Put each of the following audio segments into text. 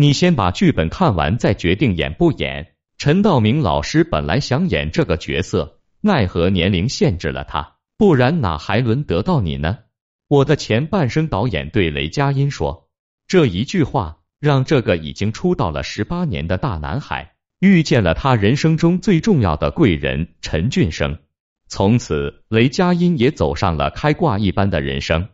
你先把剧本看完再决定演不演。陈道明老师本来想演这个角色，奈何年龄限制了他，不然哪还轮得到你呢？我的前半生导演对雷佳音说，这一句话让这个已经出道了十八年的大男孩遇见了他人生中最重要的贵人陈俊生。从此，雷佳音也走上了开挂一般的人生。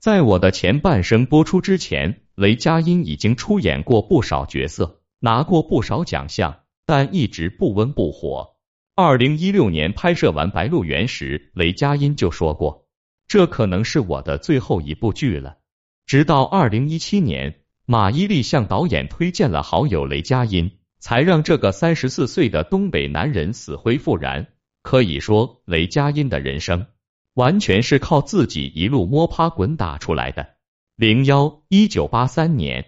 在我的前半生播出之前，雷佳音已经出演过不少角色，拿过不少奖项，但一直不温不火。二零一六年拍摄完《白鹿原》时，雷佳音就说过，这可能是我的最后一部剧了。直到二零一七年，马伊琍向导演推荐了好友雷佳音，才让这个三十四岁的东北男人死灰复燃。可以说，雷佳音的人生完全是靠自己一路摸爬滚打出来的。零幺，一九八三年，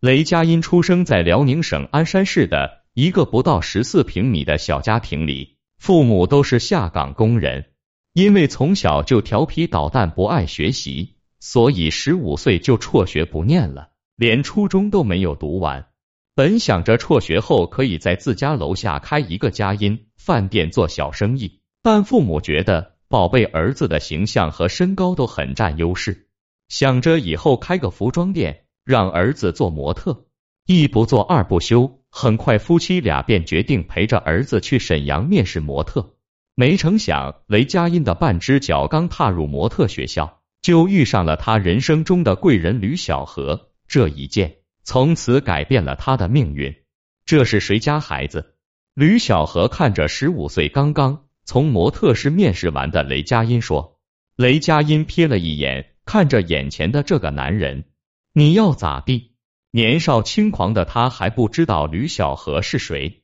雷佳音出生在辽宁省鞍山市的一个不到十四平米的小家庭里，父母都是下岗工人。因为从小就调皮捣蛋，不爱学习，所以十五岁就辍学不念了，连初中都没有读完。本想着辍学后可以在自家楼下开一个佳音。饭店做小生意，但父母觉得宝贝儿子的形象和身高都很占优势，想着以后开个服装店，让儿子做模特。一不做二不休，很快夫妻俩便决定陪着儿子去沈阳面试模特。没成想，雷佳音的半只脚刚踏入模特学校，就遇上了他人生中的贵人吕小荷。这一见，从此改变了他的命运。这是谁家孩子？吕小荷看着十五岁刚刚从模特室面试完的雷佳音说：“雷佳音瞥了一眼，看着眼前的这个男人，你要咋地？”年少轻狂的他还不知道吕小荷是谁，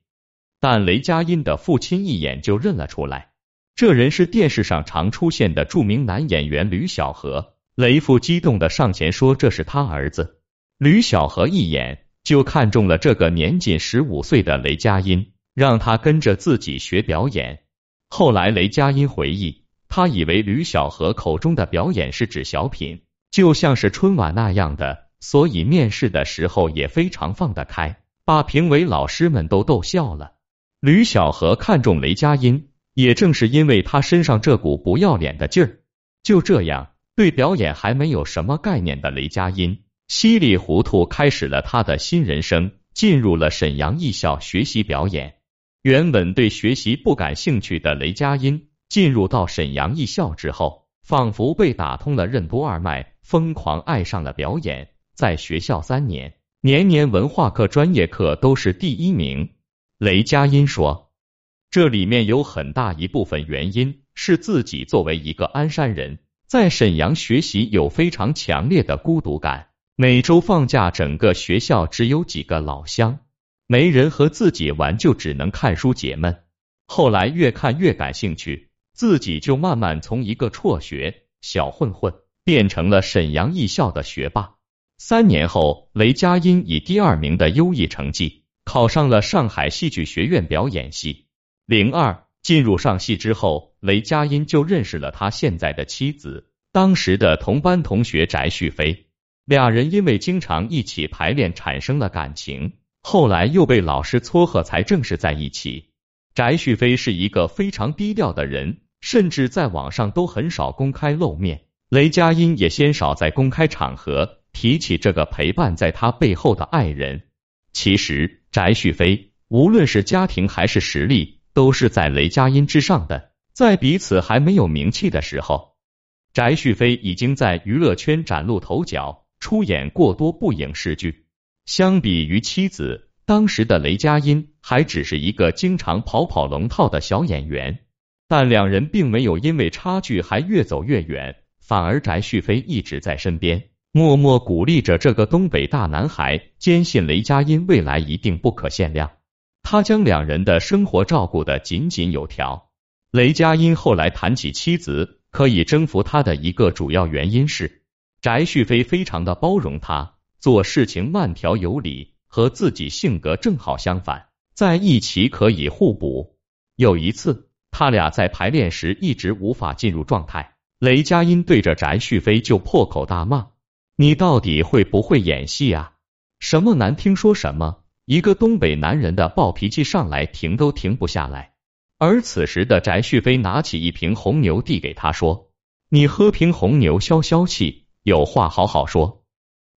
但雷佳音的父亲一眼就认了出来，这人是电视上常出现的著名男演员吕小荷。雷父激动的上前说：“这是他儿子。”吕小荷一眼就看中了这个年仅十五岁的雷佳音。让他跟着自己学表演。后来雷佳音回忆，他以为吕小荷口中的表演是指小品，就像是春晚那样的，所以面试的时候也非常放得开，把评委老师们都逗笑了。吕小荷看中雷佳音，也正是因为他身上这股不要脸的劲儿。就这样，对表演还没有什么概念的雷佳音，稀里糊涂开始了他的新人生，进入了沈阳艺校学习表演。原本对学习不感兴趣的雷佳音，进入到沈阳艺校之后，仿佛被打通了任督二脉，疯狂爱上了表演。在学校三年，年年文化课、专业课都是第一名。雷佳音说，这里面有很大一部分原因是自己作为一个鞍山人，在沈阳学习有非常强烈的孤独感。每周放假，整个学校只有几个老乡。没人和自己玩，就只能看书解闷。后来越看越感兴趣，自己就慢慢从一个辍学小混混变成了沈阳艺校的学霸。三年后，雷佳音以第二名的优异成绩考上了上海戏剧学院表演系。零二进入上戏之后，雷佳音就认识了他现在的妻子，当时的同班同学翟旭飞。俩人因为经常一起排练，产生了感情。后来又被老师撮合，才正式在一起。翟旭飞是一个非常低调的人，甚至在网上都很少公开露面。雷佳音也鲜少在公开场合提起这个陪伴在他背后的爱人。其实，翟旭飞无论是家庭还是实力，都是在雷佳音之上的。在彼此还没有名气的时候，翟旭飞已经在娱乐圈崭露头角，出演过多部影视剧。相比于妻子，当时的雷佳音还只是一个经常跑跑龙套的小演员，但两人并没有因为差距还越走越远，反而翟旭飞一直在身边，默默鼓励着这个东北大男孩，坚信雷佳音未来一定不可限量。他将两人的生活照顾的井井有条。雷佳音后来谈起妻子可以征服他的一个主要原因是，翟旭飞非常的包容他。做事情慢条有理，和自己性格正好相反，在一起可以互补。有一次，他俩在排练时一直无法进入状态，雷佳音对着翟旭飞就破口大骂：“你到底会不会演戏啊？什么难听说什么。一个东北男人的暴脾气上来停都停不下来。而此时的翟旭飞拿起一瓶红牛递给他说：“你喝瓶红牛消消气，有话好好说，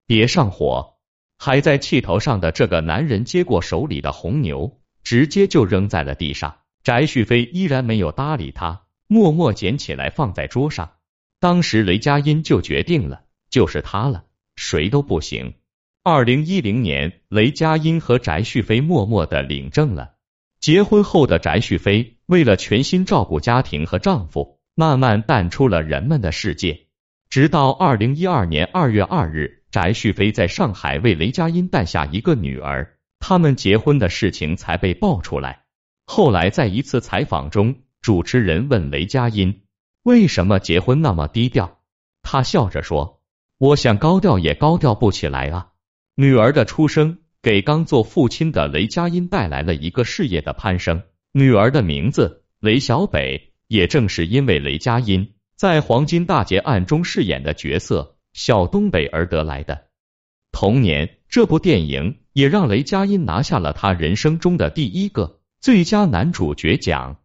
别上火。”还在气头上的这个男人接过手里的红牛，直接就扔在了地上。翟旭飞依然没有搭理他，默默捡起来放在桌上。当时雷佳音就决定了，就是他了，谁都不行。二零一零年，雷佳音和翟旭飞默默的领证了。结婚后的翟旭飞，为了全心照顾家庭和丈夫，慢慢淡出了人们的世界。直到二零一二年二月二日，翟旭飞在上海为雷佳音诞下一个女儿，他们结婚的事情才被爆出来。后来在一次采访中，主持人问雷佳音。为什么结婚那么低调？他笑着说：“我想高调也高调不起来啊。”女儿的出生给刚做父亲的雷佳音带来了一个事业的攀升。女儿的名字雷小北，也正是因为雷佳音在《黄金大劫案》中饰演的角色小东北而得来的。同年，这部电影也让雷佳音拿下了他人生中的第一个最佳男主角奖。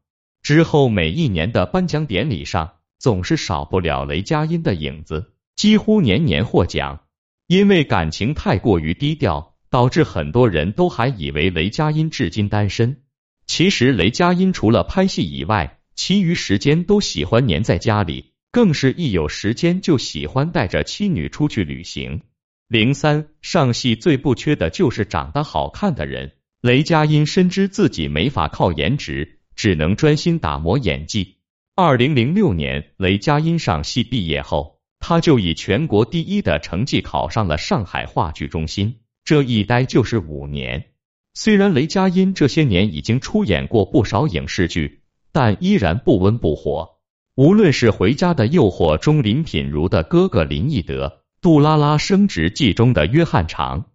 之后每一年的颁奖典礼上，总是少不了雷佳音的影子，几乎年年获奖。因为感情太过于低调，导致很多人都还以为雷佳音至今单身。其实雷佳音除了拍戏以外，其余时间都喜欢黏在家里，更是一有时间就喜欢带着妻女出去旅行。零三上戏最不缺的就是长得好看的人，雷佳音深知自己没法靠颜值。只能专心打磨演技。二零零六年，雷佳音上戏毕业后，他就以全国第一的成绩考上了上海话剧中心，这一待就是五年。虽然雷佳音这些年已经出演过不少影视剧，但依然不温不火。无论是《回家的诱惑》中林品如的哥哥林奕德，《杜拉拉升职记》中的约翰长，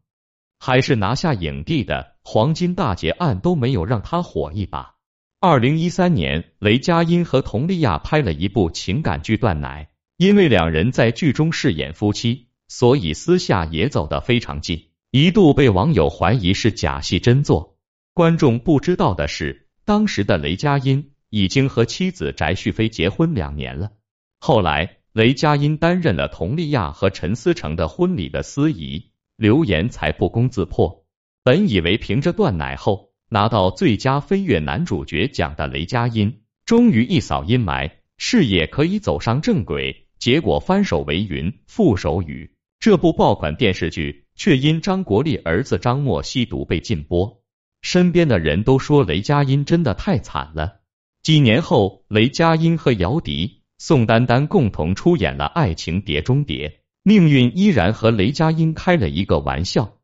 还是拿下影帝的《黄金大劫案》，都没有让他火一把。二零一三年，雷佳音和佟丽娅拍了一部情感剧《断奶》，因为两人在剧中饰演夫妻，所以私下也走得非常近，一度被网友怀疑是假戏真做。观众不知道的是，当时的雷佳音已经和妻子翟旭飞结婚两年了。后来，雷佳音担任了佟丽娅和陈思诚的婚礼的司仪，流言才不攻自破。本以为凭着《断奶》后。拿到最佳飞跃男主角奖的雷佳音，终于一扫阴霾，事业可以走上正轨。结果翻手为云覆手雨，这部爆款电视剧却因张国立儿子张默吸毒被禁播。身边的人都说雷佳音真的太惨了。几年后，雷佳音和姚笛、宋丹丹共同出演了《爱情碟中谍》，命运依然和雷佳音开了一个玩笑。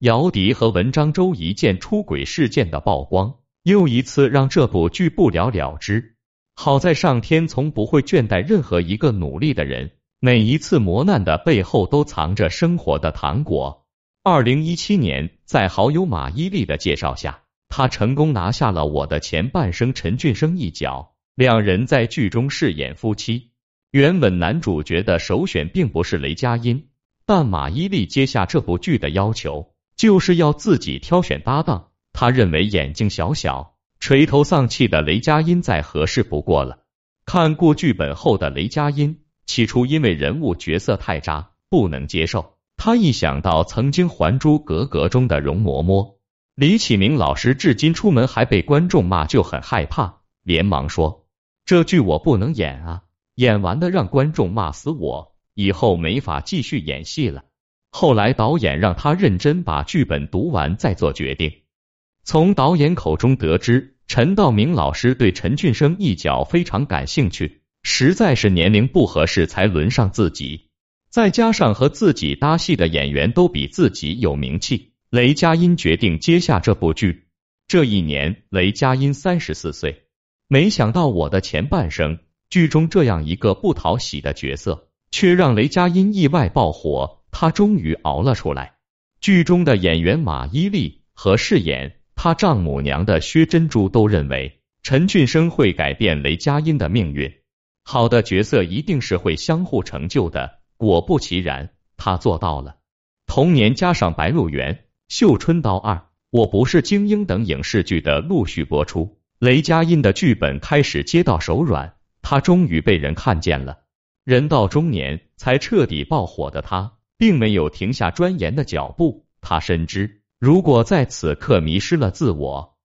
姚笛和文章周一件出轨事件的曝光，又一次让这部剧不了了之。好在上天从不会倦怠任何一个努力的人，每一次磨难的背后都藏着生活的糖果。二零一七年，在好友马伊琍的介绍下，他成功拿下了《我的前半生》陈俊生一角，两人在剧中饰演夫妻。原本男主角的首选并不是雷佳音，但马伊琍接下这部剧的要求。就是要自己挑选搭档，他认为眼睛小小、垂头丧气的雷佳音再合适不过了。看过剧本后的雷佳音，起初因为人物角色太渣，不能接受。他一想到曾经《还珠格格》中的容嬷嬷李启明老师，至今出门还被观众骂，就很害怕，连忙说：“这剧我不能演啊，演完的让观众骂死我，以后没法继续演戏了。”后来导演让他认真把剧本读完再做决定。从导演口中得知，陈道明老师对陈俊生一角非常感兴趣，实在是年龄不合适才轮上自己。再加上和自己搭戏的演员都比自己有名气，雷佳音决定接下这部剧。这一年，雷佳音三十四岁。没想到我的前半生剧中这样一个不讨喜的角色，却让雷佳音意外爆火。他终于熬了出来。剧中的演员马伊琍和饰演他丈母娘的薛珍珠都认为陈俊生会改变雷佳音的命运。好的角色一定是会相互成就的。果不其然，他做到了。同年加上《白鹿原》，绣春刀二》《我不是精英》等影视剧的陆续播出，雷佳音的剧本开始接到手软，他终于被人看见了。人到中年才彻底爆火的他，并没有停下钻研的脚步。他深知，如果在此刻迷失了自我，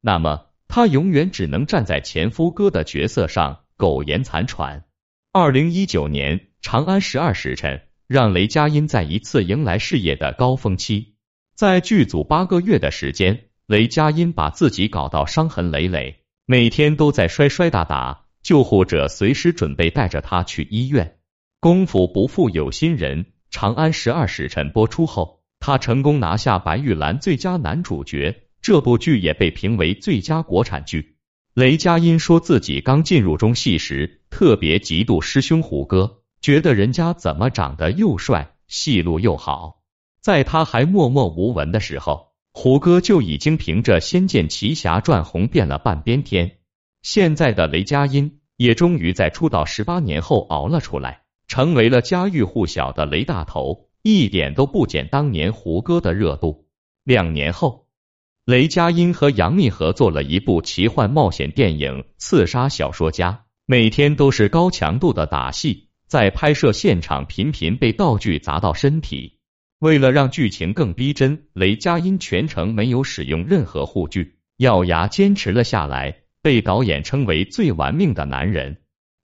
那么他永远只能站在前夫哥的角色上苟延残喘。二零一九年《长安十二时辰》让雷佳音再一次迎来事业的高峰期。在剧组八个月的时间，雷佳音把自己搞到伤痕累累，每天都在摔摔打打，救护者随时准备带着他去医院。功夫不负有心人，《长安十二时辰》播出后，他成功拿下白玉兰最佳男主角，这部剧也被评为最佳国产剧。雷佳音说自己刚进入中戏时，特别嫉妒师兄胡歌，觉得人家怎么长得又帅，戏路又好。在他还默默无闻的时候，胡歌就已经凭着《仙剑奇侠传》红遍了半边天。现在的雷佳音也终于在出道十八年后熬了出来，成为了家喻户晓的雷大头，一点都不减当年胡歌的热度。两年后。雷佳音和杨幂合作了一部奇幻冒险电影《刺杀小说家》，每天都是高强度的打戏，在拍摄现场频频被道具砸到身体。为了让剧情更逼真，雷佳音全程没有使用任何护具，咬牙坚持了下来，被导演称为最玩命的男人。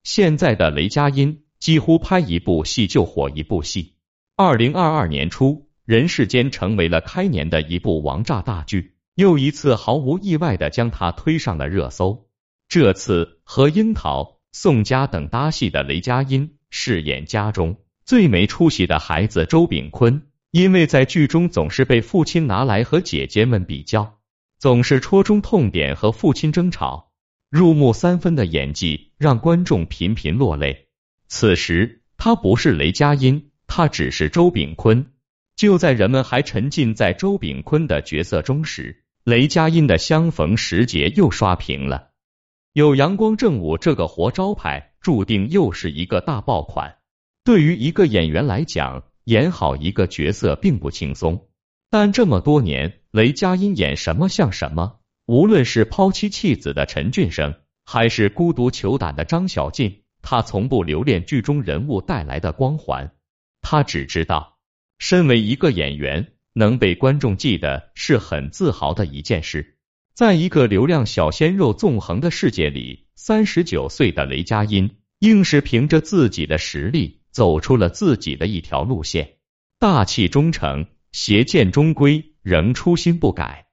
现在的雷佳音几乎拍一部戏就火一部戏。二零二二年初，《人世间》成为了开年的一部王炸大剧。又一次毫无意外的将他推上了热搜。这次和樱桃、宋佳等搭戏的雷佳音饰演家中最没出息的孩子周炳坤，因为在剧中总是被父亲拿来和姐姐们比较，总是戳中痛点和父亲争吵，入木三分的演技让观众频频落泪。此时他不是雷佳音，他只是周炳坤。就在人们还沉浸在周炳坤的角色中时，雷佳音的相逢时节又刷屏了。有阳光正午这个活招牌，注定又是一个大爆款。对于一个演员来讲，演好一个角色并不轻松。但这么多年，雷佳音演什么像什么。无论是抛妻弃子的陈俊生，还是孤独求胆的张小静，他从不留恋剧中人物带来的光环。他只知道。身为一个演员，能被观众记得是很自豪的一件事。在一个流量小鲜肉纵横的世界里，三十九岁的雷佳音硬是凭着自己的实力走出了自己的一条路线，大气忠诚，邪见终归，仍初心不改。